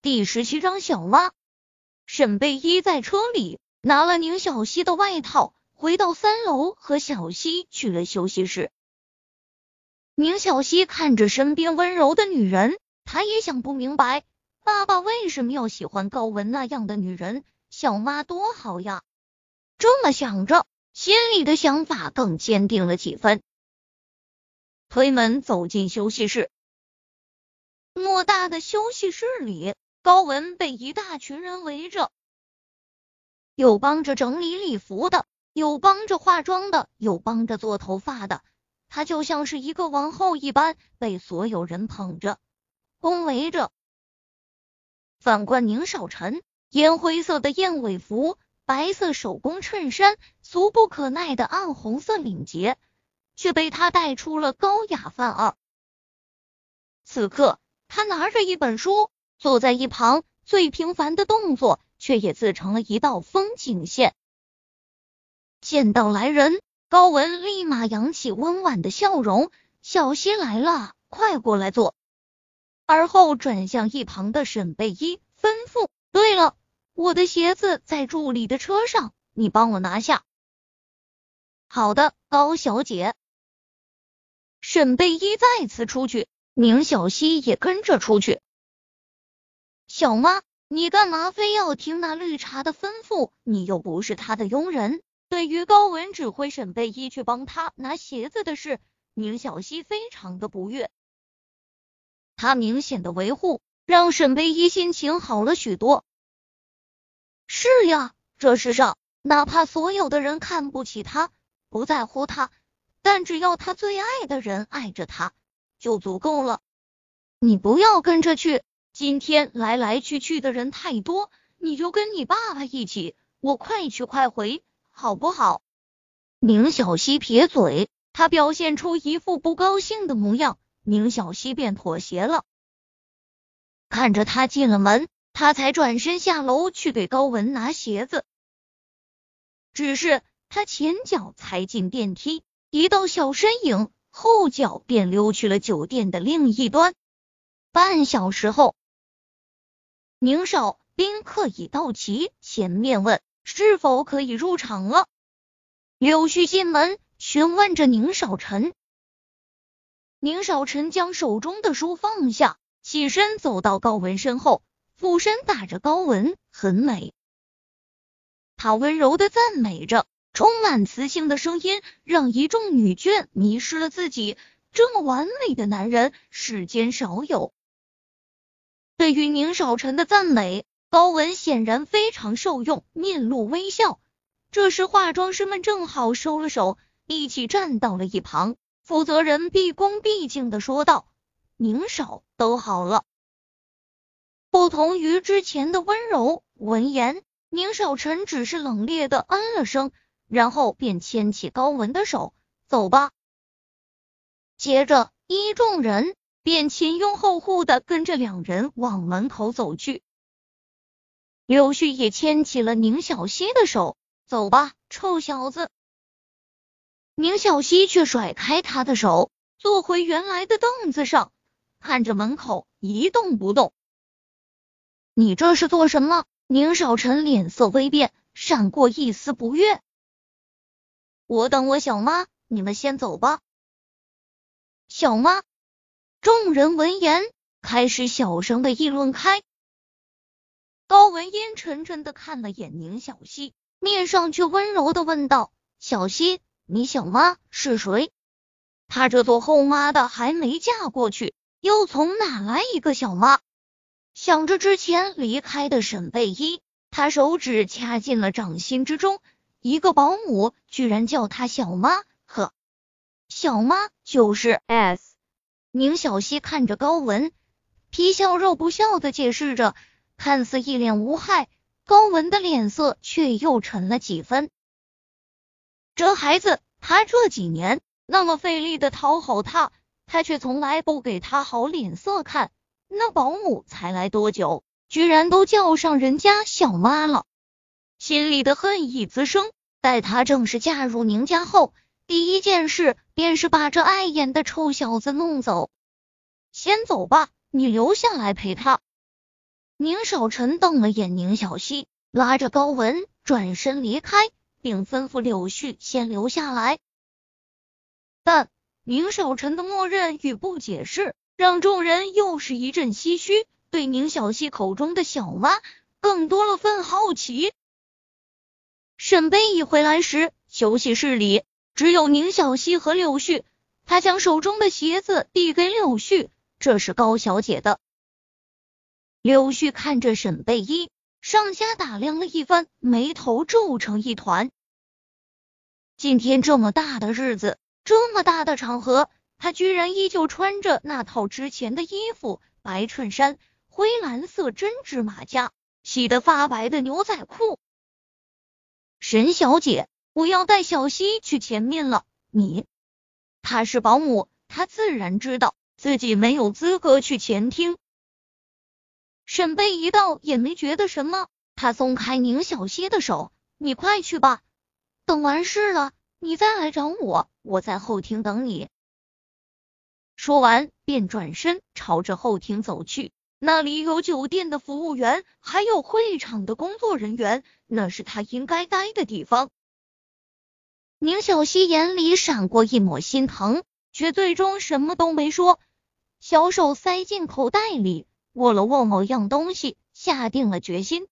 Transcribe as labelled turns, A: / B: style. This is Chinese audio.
A: 第十七章小蛙。沈贝依在车里拿了宁小溪的外套，回到三楼和小溪去了休息室。宁小溪看着身边温柔的女人，她也想不明白，爸爸为什么要喜欢高文那样的女人？小妈多好呀！这么想着，心里的想法更坚定了几分。推门走进休息室，偌大的休息室里。高文被一大群人围着，有帮着整理礼服的，有帮着化妆的，有帮着做头发的。她就像是一个王后一般，被所有人捧着、恭维着。反观宁少臣，烟灰色的燕尾服，白色手工衬衫，俗不可耐的暗红色领结，却被他带出了高雅范儿。此刻，他拿着一本书。坐在一旁，最平凡的动作，却也自成了一道风景线。见到来人，高文立马扬起温婉的笑容：“小溪来了，快过来坐。”而后转向一旁的沈贝依，吩咐：“对了，我的鞋子在助理的车上，你帮我拿下。”“好的，高小姐。”沈贝依再次出去，宁小溪也跟着出去。小妈，你干嘛非要听那绿茶的吩咐？你又不是他的佣人。对于高文指挥沈贝依去帮他拿鞋子的事，宁小溪非常的不悦。他明显的维护，让沈贝依心情好了许多。是呀，这世上哪怕所有的人看不起他，不在乎他，但只要他最爱的人爱着他，就足够了。你不要跟着去。今天来来去去的人太多，你就跟你爸爸一起，我快去快回，好不好？宁小溪撇嘴，他表现出一副不高兴的模样，宁小溪便妥协了。看着他进了门，他才转身下楼去给高文拿鞋子。只是他前脚才进电梯，一道小身影后脚便溜去了酒店的另一端。半小时后。宁少，宾客已到齐，前面问是否可以入场了。柳絮进门询问着宁少臣。宁少臣将手中的书放下，起身走到高文身后，俯身打着高文，很美。他温柔的赞美着，充满磁性的声音让一众女眷迷失了自己。这么完美的男人，世间少有。对于宁少臣的赞美，高文显然非常受用，面露微笑。这时，化妆师们正好收了手，一起站到了一旁。负责人毕恭毕敬的说道：“宁少，都好了。”不同于之前的温柔，闻言，宁少臣只是冷冽的嗯了声，然后便牵起高文的手：“走吧。”接着，一众人。便前拥后护的跟着两人往门口走去。柳絮也牵起了宁小溪的手，走吧，臭小子。宁小溪却甩开他的手，坐回原来的凳子上，看着门口一动不动。你这是做什么？宁少臣脸色微变，闪过一丝不悦。我等我小妈，你们先走吧。小妈。众人闻言，开始小声的议论开。高文阴沉沉的看了眼宁小溪，面上却温柔的问道：“小溪，你小妈是谁？她这做后妈的还没嫁过去，又从哪来一个小妈？”想着之前离开的沈贝依，他手指掐进了掌心之中，一个保姆居然叫他小妈，呵，小妈就是 S。宁小溪看着高文，皮笑肉不笑的解释着，看似一脸无害。高文的脸色却又沉了几分。这孩子，他这几年那么费力的讨好他，他却从来不给他好脸色看。那保姆才来多久，居然都叫上人家小妈了，心里的恨意滋生。待他正式嫁入宁家后。第一件事便是把这碍眼的臭小子弄走。先走吧，你留下来陪他。宁少臣瞪了眼宁小溪，拉着高文转身离开，并吩咐柳絮先留下来。但宁少臣的默认与不解释，让众人又是一阵唏嘘，对宁小溪口中的小蛙更多了份好奇。沈贝一回来时，休息室里只有宁小溪和柳絮。他将手中的鞋子递给柳絮，这是高小姐的。柳絮看着沈贝依，上下打量了一番，眉头皱成一团。今天这么大的日子，这么大的场合，他居然依旧穿着那套之前的衣服：白衬衫、灰蓝色针织马甲、洗得发白的牛仔裤。沈小姐，我要带小溪去前面了。你，她是保姆，她自然知道自己没有资格去前厅。沈贝一到也没觉得什么，他松开宁小溪的手：“你快去吧，等完事了你再来找我，我在后厅等你。”说完便转身朝着后厅走去，那里有酒店的服务员，还有会场的工作人员，那是他应该待的地方。宁小溪眼里闪过一抹心疼，却最终什么都没说，小手塞进口袋里。握了握某样东西，下定了决心。